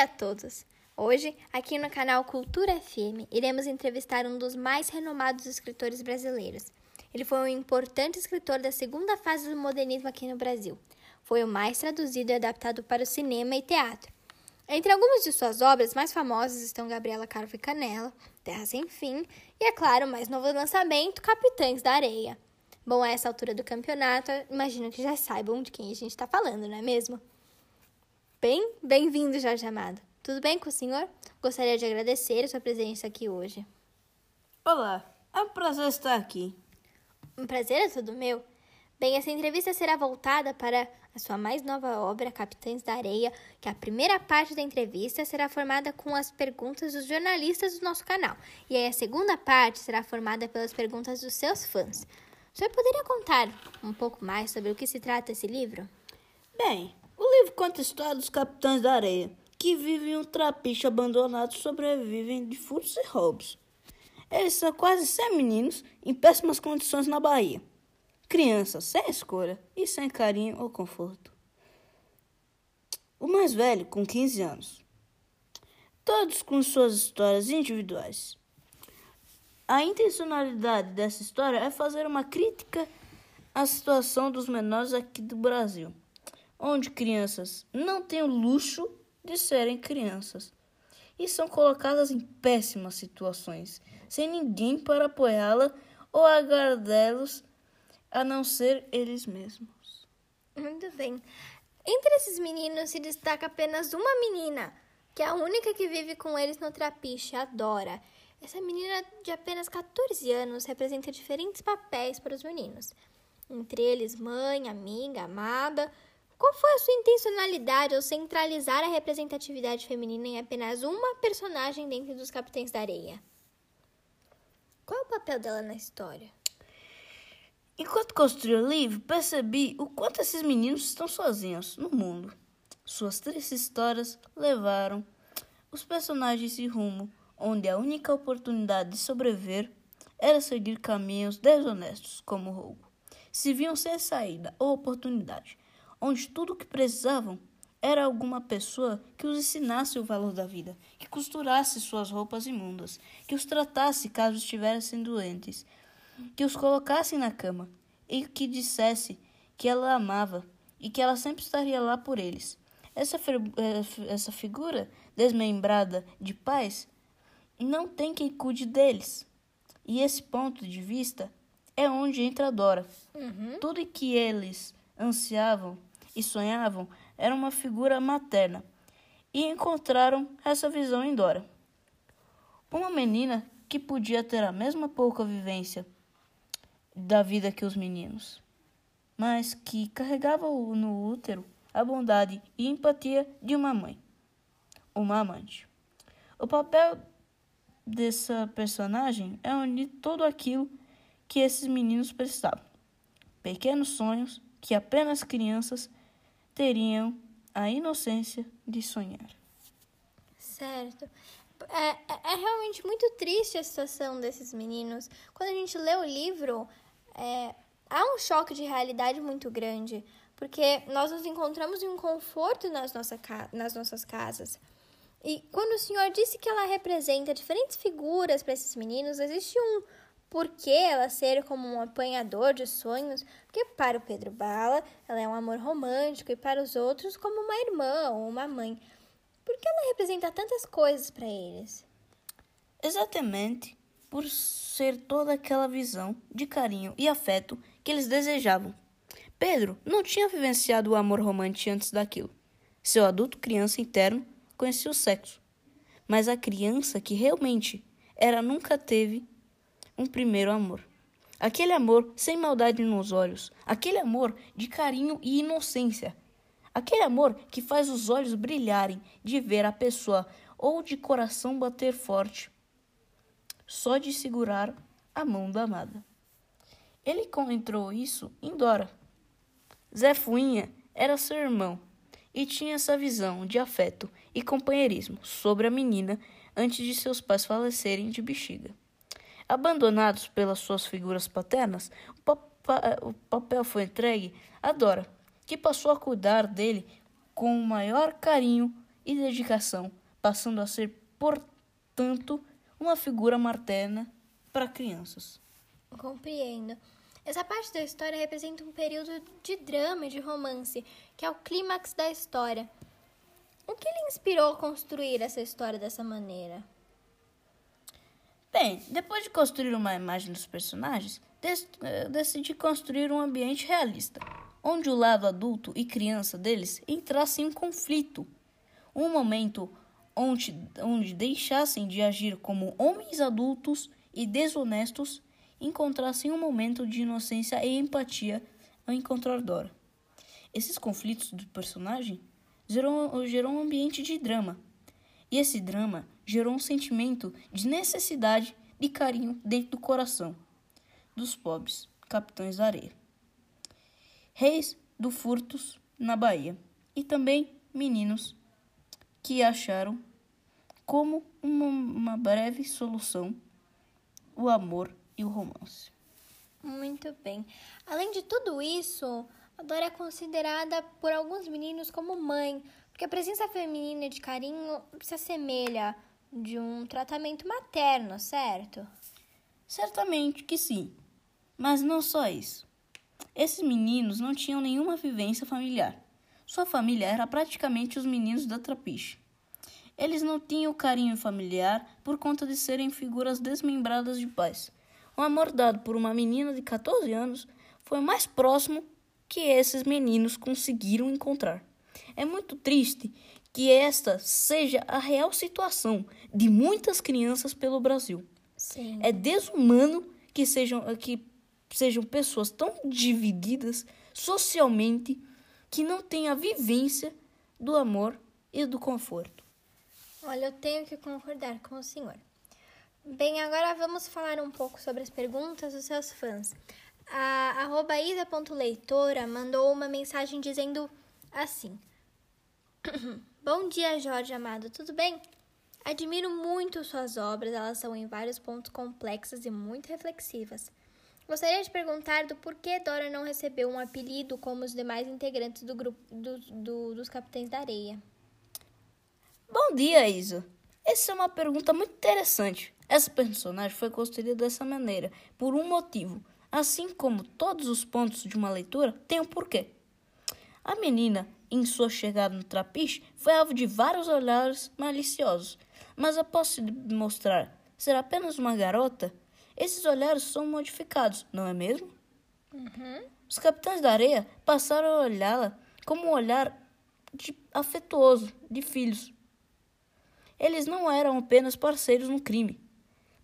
dia a todos! Hoje, aqui no canal Cultura FM, iremos entrevistar um dos mais renomados escritores brasileiros. Ele foi um importante escritor da segunda fase do modernismo aqui no Brasil. Foi o mais traduzido e adaptado para o cinema e teatro. Entre algumas de suas obras mais famosas estão Gabriela Carvo e Canela, Terra Sem Fim e, é claro, o mais novo lançamento, Capitães da Areia. Bom, a essa altura do campeonato, imagino que já saibam de quem a gente está falando, não é mesmo? Bem, bem-vindo, Jorge Amado. Tudo bem com o senhor? Gostaria de agradecer a sua presença aqui hoje. Olá, é um prazer estar aqui. Um prazer é todo meu. Bem, essa entrevista será voltada para a sua mais nova obra, Capitães da Areia, que a primeira parte da entrevista será formada com as perguntas dos jornalistas do nosso canal, e aí a segunda parte será formada pelas perguntas dos seus fãs. O senhor poderia contar um pouco mais sobre o que se trata esse livro? Bem, livro conta a história dos capitães da areia, que vivem em um trapiche abandonado e sobrevivem de furtos e roubos. Eles são quase 100 meninos em péssimas condições na Bahia. Crianças sem escolha e sem carinho ou conforto. O mais velho, com 15 anos. Todos com suas histórias individuais. A intencionalidade dessa história é fazer uma crítica à situação dos menores aqui do Brasil onde crianças não têm o luxo de serem crianças e são colocadas em péssimas situações, sem ninguém para apoiá-la ou agradá-los a não ser eles mesmos. Muito bem. Entre esses meninos se destaca apenas uma menina, que é a única que vive com eles no trapiche, a Dora. Essa menina de apenas 14 anos representa diferentes papéis para os meninos. Entre eles, mãe, amiga, amada, qual foi a sua intencionalidade ao centralizar a representatividade feminina em apenas uma personagem dentro dos Capitães da Areia? Qual é o papel dela na história? Enquanto construí o livro, percebi o quanto esses meninos estão sozinhos no mundo. Suas tristes histórias levaram os personagens em rumo onde a única oportunidade de sobreviver era seguir caminhos desonestos, como o roubo. Se viam sem saída ou oportunidade, onde tudo o que precisavam era alguma pessoa que os ensinasse o valor da vida, que costurasse suas roupas imundas, que os tratasse caso estivessem doentes, que os colocasse na cama e que dissesse que ela amava e que ela sempre estaria lá por eles. Essa, eh, essa figura desmembrada de pais não tem quem cuide deles. E esse ponto de vista é onde entra a Dora. Uhum. Tudo que eles ansiavam e sonhavam era uma figura materna, e encontraram essa visão em Dora. Uma menina que podia ter a mesma pouca vivência da vida que os meninos, mas que carregava no útero a bondade e empatia de uma mãe, uma amante. O papel dessa personagem é unir tudo aquilo que esses meninos precisavam: pequenos sonhos que apenas crianças teriam a inocência de sonhar. Certo. É, é, é, realmente muito triste a situação desses meninos. Quando a gente lê o livro, é, há um choque de realidade muito grande, porque nós nos encontramos em um conforto nas, nossa, nas nossas casas. E quando o senhor disse que ela representa diferentes figuras para esses meninos, existe um por que ela ser como um apanhador de sonhos? Porque para o Pedro Bala, ela é um amor romântico e para os outros como uma irmã ou uma mãe. Por que ela representa tantas coisas para eles? Exatamente por ser toda aquela visão de carinho e afeto que eles desejavam. Pedro não tinha vivenciado o amor romântico antes daquilo. Seu adulto criança interno conhecia o sexo, mas a criança que realmente era nunca teve um primeiro amor. Aquele amor sem maldade nos olhos, aquele amor de carinho e inocência. Aquele amor que faz os olhos brilharem de ver a pessoa ou de coração bater forte, só de segurar a mão da amada. Ele encontrou isso em Dora. Zé Fuinha era seu irmão e tinha essa visão de afeto e companheirismo sobre a menina antes de seus pais falecerem de bexiga. Abandonados pelas suas figuras paternas, o papel foi entregue a Dora, que passou a cuidar dele com o maior carinho e dedicação, passando a ser, portanto, uma figura materna para crianças. Compreendo. Essa parte da história representa um período de drama e de romance, que é o clímax da história. O que lhe inspirou a construir essa história dessa maneira? Bem, depois de construir uma imagem dos personagens, eh, decidi construir um ambiente realista, onde o lado adulto e criança deles entrassem em conflito. Um momento onde, onde deixassem de agir como homens adultos e desonestos encontrassem um momento de inocência e empatia ao encontrar Dora. Esses conflitos do personagem gerou, gerou um ambiente de drama. E esse drama gerou um sentimento de necessidade de carinho dentro do coração dos pobres capitães da areia. Reis do furtos na Bahia e também meninos que acharam como uma, uma breve solução o amor e o romance. Muito bem. Além de tudo isso, Dora é considerada por alguns meninos como mãe, porque a presença feminina de carinho se assemelha de um tratamento materno, certo? Certamente que sim, mas não só isso. Esses meninos não tinham nenhuma vivência familiar. Sua família era praticamente os meninos da trapiche. Eles não tinham carinho familiar por conta de serem figuras desmembradas de pais. O amor dado por uma menina de 14 anos foi mais próximo que esses meninos conseguiram encontrar. É muito triste que esta seja a real situação de muitas crianças pelo Brasil. Sim. É desumano que sejam, que sejam pessoas tão divididas socialmente que não têm a vivência do amor e do conforto. Olha, eu tenho que concordar com o senhor. Bem, agora vamos falar um pouco sobre as perguntas dos seus fãs. A arroba isa.leitora mandou uma mensagem dizendo assim: Bom dia, Jorge amado, tudo bem? Admiro muito suas obras, elas são em vários pontos complexas e muito reflexivas. Gostaria de perguntar do porquê Dora não recebeu um apelido como os demais integrantes do grupo do, do, dos Capitães da Areia. Bom dia, Isa. Essa é uma pergunta muito interessante. Essa personagem foi construída dessa maneira por um motivo. Assim como todos os pontos de uma leitura têm um porquê. A menina, em sua chegada no trapiche, foi alvo de vários olhares maliciosos, mas após se mostrar ser apenas uma garota, esses olhares são modificados, não é mesmo? Uhum. Os capitães da areia passaram a olhá-la como um olhar de, afetuoso de filhos. Eles não eram apenas parceiros no crime,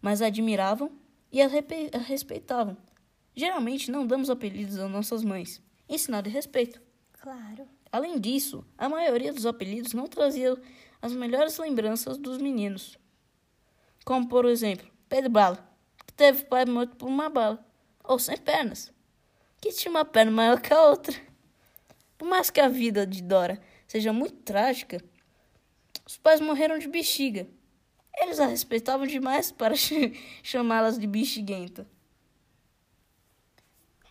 mas admiravam e a, a respeitavam. Geralmente não damos apelidos às nossas mães, em sinal de respeito. Claro. Além disso, a maioria dos apelidos não trazia as melhores lembranças dos meninos. Como, por exemplo, Pedro Bala, que teve pai morto por uma bala, ou sem pernas, que tinha uma perna maior que a outra. Por mais que a vida de Dora seja muito trágica, os pais morreram de bexiga. Eles a respeitavam demais para chamá-las de bexiguenta.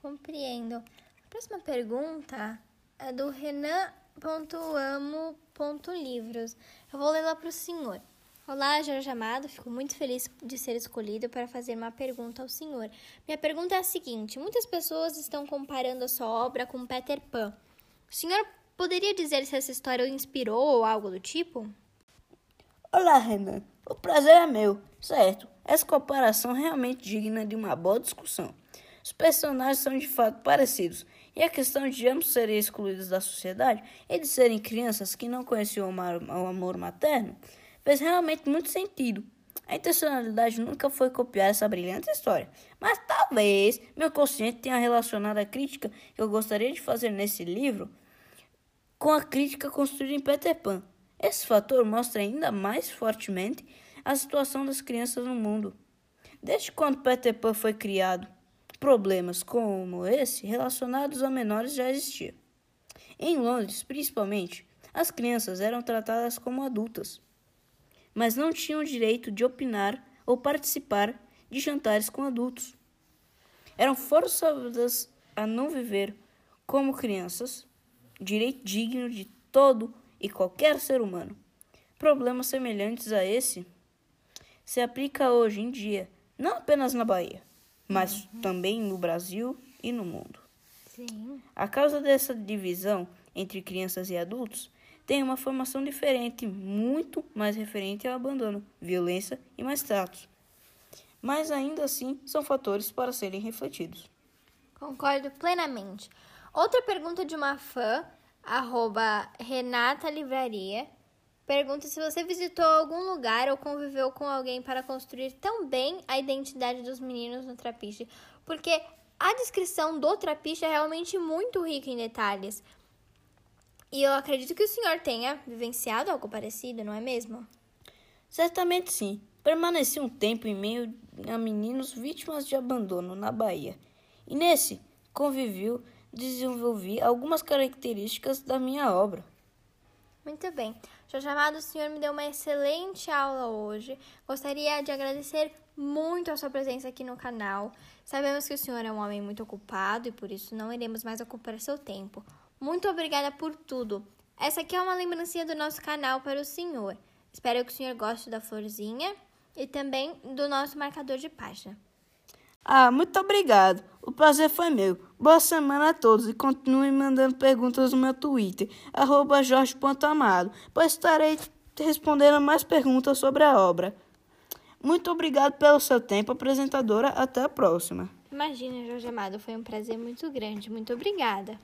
Compreendo. A próxima pergunta é do Renan.amo.livros. Eu vou lê-la para o senhor. Olá, Jorge Amado. Fico muito feliz de ser escolhido para fazer uma pergunta ao senhor. Minha pergunta é a seguinte: muitas pessoas estão comparando a sua obra com Peter Pan. O senhor poderia dizer se essa história o inspirou ou algo do tipo? Olá, Renan. O prazer é meu, certo? Essa comparação é realmente digna de uma boa discussão. Os personagens são de fato parecidos, e a questão de ambos serem excluídos da sociedade e de serem crianças que não conheciam o amor materno fez realmente muito sentido. A intencionalidade nunca foi copiar essa brilhante história, mas talvez meu consciente tenha relacionado a crítica que eu gostaria de fazer nesse livro com a crítica construída em Peter Pan. Esse fator mostra ainda mais fortemente a situação das crianças no mundo. Desde quando Peter Pan foi criado, Problemas como esse relacionados a menores já existiam. Em Londres, principalmente, as crianças eram tratadas como adultas, mas não tinham direito de opinar ou participar de jantares com adultos. Eram forçadas a não viver como crianças, direito digno de todo e qualquer ser humano. Problemas semelhantes a esse se aplica hoje em dia, não apenas na Bahia, mas uhum. também no Brasil e no mundo. Sim. A causa dessa divisão entre crianças e adultos tem uma formação diferente, muito mais referente ao abandono, violência e mais tratos. Mas ainda assim são fatores para serem refletidos. Concordo plenamente. Outra pergunta de uma fã, arroba Renata Livraria, pergunta se você visitou algum lugar ou conviveu com alguém para construir tão bem a identidade dos meninos no trapiche, porque a descrição do trapiche é realmente muito rica em detalhes. E eu acredito que o senhor tenha vivenciado algo parecido, não é mesmo? Certamente sim. Permaneci um tempo em meio a meninos vítimas de abandono na Bahia. E nesse convívio desenvolvi algumas características da minha obra. Muito bem. Jorge Amado, o senhor me deu uma excelente aula hoje. Gostaria de agradecer muito a sua presença aqui no canal. Sabemos que o senhor é um homem muito ocupado e por isso não iremos mais ocupar seu tempo. Muito obrigada por tudo. Essa aqui é uma lembrancinha do nosso canal para o senhor. Espero que o senhor goste da florzinha e também do nosso marcador de página. Ah, muito obrigado. O prazer foi meu. Boa semana a todos e continuem mandando perguntas no meu Twitter, jorge.amado, pois estarei respondendo mais perguntas sobre a obra. Muito obrigado pelo seu tempo, apresentadora. Até a próxima. Imagina, Jorge Amado, foi um prazer muito grande. Muito obrigada.